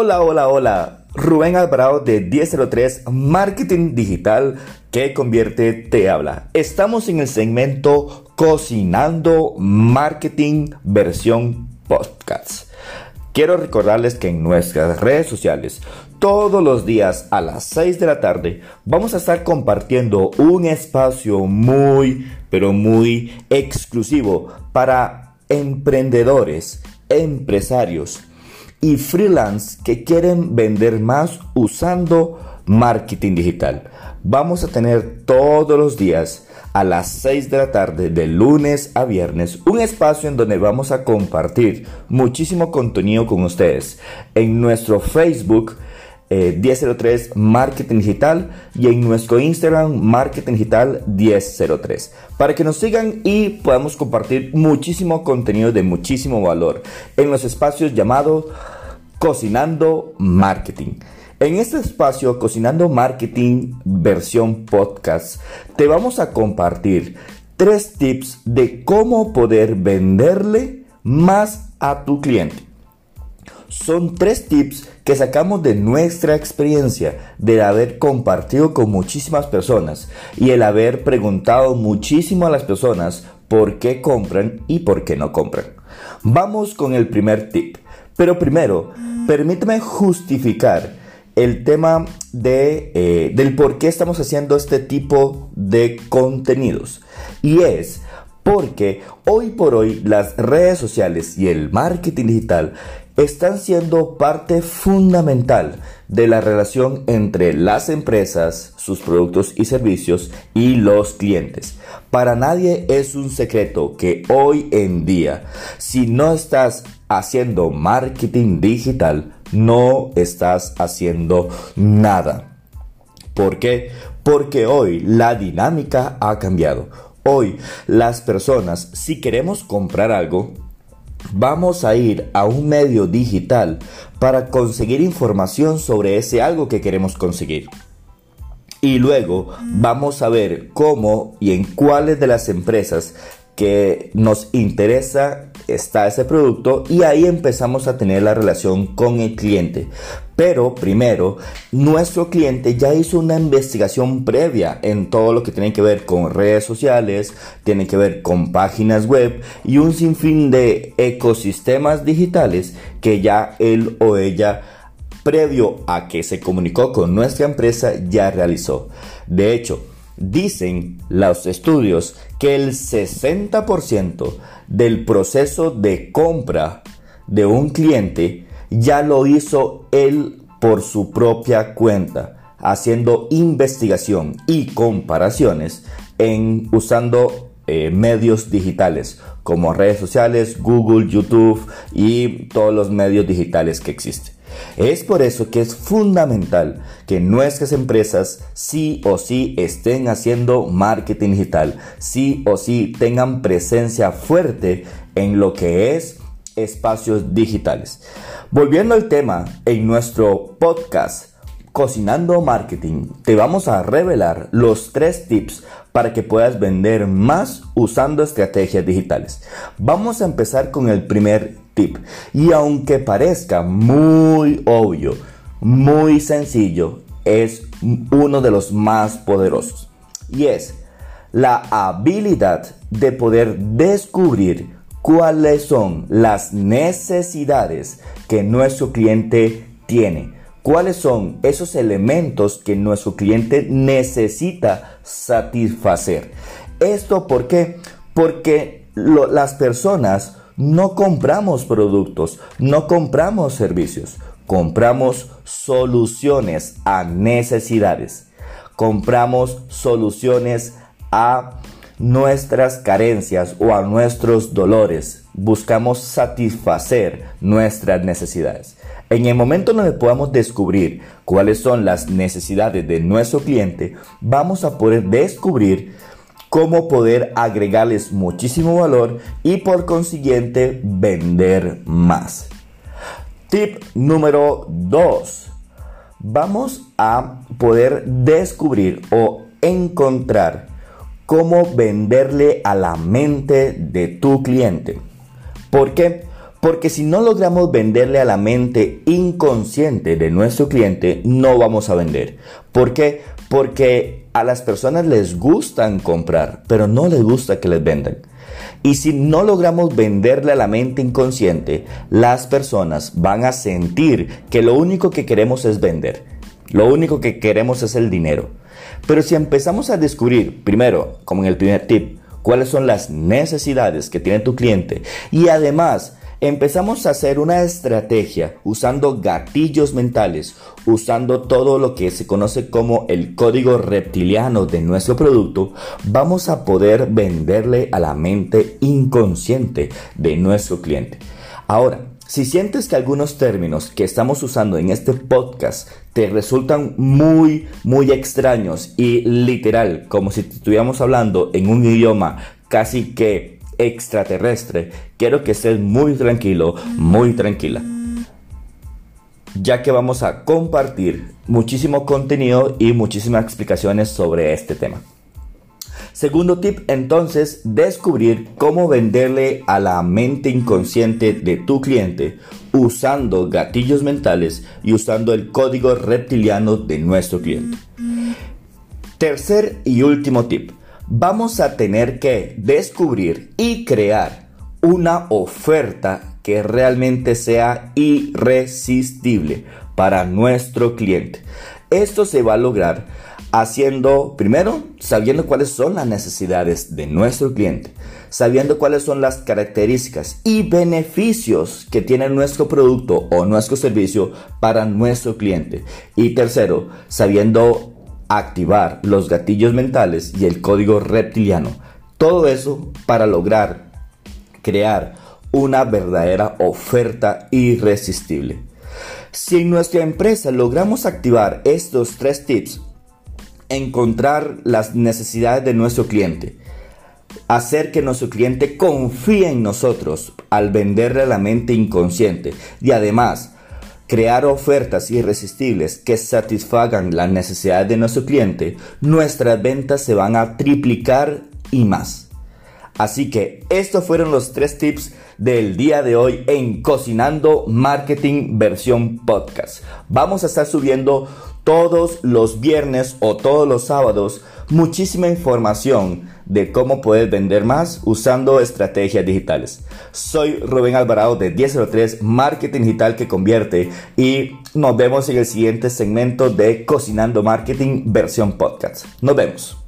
Hola, hola, hola. Rubén Alvarado de 1003 Marketing Digital que convierte te habla. Estamos en el segmento Cocinando Marketing versión podcast. Quiero recordarles que en nuestras redes sociales todos los días a las 6 de la tarde vamos a estar compartiendo un espacio muy, pero muy exclusivo para emprendedores, empresarios, y freelance que quieren vender más usando marketing digital. Vamos a tener todos los días a las 6 de la tarde de lunes a viernes un espacio en donde vamos a compartir muchísimo contenido con ustedes en nuestro Facebook 1003 eh, Marketing Digital y en nuestro Instagram Marketing Digital 1003 para que nos sigan y podamos compartir muchísimo contenido de muchísimo valor en los espacios llamados Cocinando Marketing. En este espacio, Cocinando Marketing versión podcast, te vamos a compartir tres tips de cómo poder venderle más a tu cliente. Son tres tips que sacamos de nuestra experiencia, de haber compartido con muchísimas personas y el haber preguntado muchísimo a las personas por qué compran y por qué no compran. Vamos con el primer tip. Pero primero, permíteme justificar el tema de, eh, del por qué estamos haciendo este tipo de contenidos. Y es porque hoy por hoy las redes sociales y el marketing digital están siendo parte fundamental de la relación entre las empresas, sus productos y servicios y los clientes. Para nadie es un secreto que hoy en día, si no estás haciendo marketing digital, no estás haciendo nada. ¿Por qué? Porque hoy la dinámica ha cambiado. Hoy las personas, si queremos comprar algo, vamos a ir a un medio digital para conseguir información sobre ese algo que queremos conseguir. Y luego vamos a ver cómo y en cuáles de las empresas que nos interesa está ese producto y ahí empezamos a tener la relación con el cliente. Pero primero, nuestro cliente ya hizo una investigación previa en todo lo que tiene que ver con redes sociales, tiene que ver con páginas web y un sinfín de ecosistemas digitales que ya él o ella previo a que se comunicó con nuestra empresa ya realizó. De hecho, Dicen los estudios que el 60% del proceso de compra de un cliente ya lo hizo él por su propia cuenta, haciendo investigación y comparaciones en usando eh, medios digitales como redes sociales, Google, YouTube y todos los medios digitales que existen. Es por eso que es fundamental que nuestras empresas sí o sí estén haciendo marketing digital, sí o sí tengan presencia fuerte en lo que es espacios digitales. Volviendo al tema, en nuestro podcast Cocinando Marketing te vamos a revelar los tres tips para que puedas vender más usando estrategias digitales. Vamos a empezar con el primer y aunque parezca muy obvio, muy sencillo, es uno de los más poderosos y es la habilidad de poder descubrir cuáles son las necesidades que nuestro cliente tiene cuáles son esos elementos que nuestro cliente necesita satisfacer. ¿Esto por qué? Porque las personas no compramos productos, no compramos servicios, compramos soluciones a necesidades, compramos soluciones a nuestras carencias o a nuestros dolores, buscamos satisfacer nuestras necesidades. En el momento donde podamos descubrir cuáles son las necesidades de nuestro cliente, vamos a poder descubrir cómo poder agregarles muchísimo valor y por consiguiente vender más. Tip número 2. Vamos a poder descubrir o encontrar cómo venderle a la mente de tu cliente. ¿Por qué? Porque si no logramos venderle a la mente inconsciente de nuestro cliente, no vamos a vender. ¿Por qué? Porque a las personas les gustan comprar, pero no les gusta que les vendan. Y si no logramos venderle a la mente inconsciente, las personas van a sentir que lo único que queremos es vender. Lo único que queremos es el dinero. Pero si empezamos a descubrir, primero, como en el primer tip, cuáles son las necesidades que tiene tu cliente y además empezamos a hacer una estrategia usando gatillos mentales, usando todo lo que se conoce como el código reptiliano de nuestro producto, vamos a poder venderle a la mente inconsciente de nuestro cliente. Ahora, si sientes que algunos términos que estamos usando en este podcast te resultan muy, muy extraños y literal, como si estuviéramos hablando en un idioma casi que extraterrestre, quiero que estés muy tranquilo, muy tranquila. Ya que vamos a compartir muchísimo contenido y muchísimas explicaciones sobre este tema. Segundo tip, entonces, descubrir cómo venderle a la mente inconsciente de tu cliente usando gatillos mentales y usando el código reptiliano de nuestro cliente. Tercer y último tip, vamos a tener que descubrir y crear una oferta que realmente sea irresistible para nuestro cliente. Esto se va a lograr haciendo, primero, sabiendo cuáles son las necesidades de nuestro cliente, sabiendo cuáles son las características y beneficios que tiene nuestro producto o nuestro servicio para nuestro cliente. Y tercero, sabiendo activar los gatillos mentales y el código reptiliano. Todo eso para lograr crear una verdadera oferta irresistible. Si en nuestra empresa logramos activar estos tres tips, encontrar las necesidades de nuestro cliente, hacer que nuestro cliente confíe en nosotros al venderle a la mente inconsciente y además crear ofertas irresistibles que satisfagan las necesidades de nuestro cliente, nuestras ventas se van a triplicar y más. Así que estos fueron los tres tips del día de hoy en Cocinando Marketing versión podcast. Vamos a estar subiendo todos los viernes o todos los sábados muchísima información de cómo puedes vender más usando estrategias digitales. Soy Rubén Alvarado de 1003 Marketing Digital que convierte y nos vemos en el siguiente segmento de Cocinando Marketing versión podcast. Nos vemos.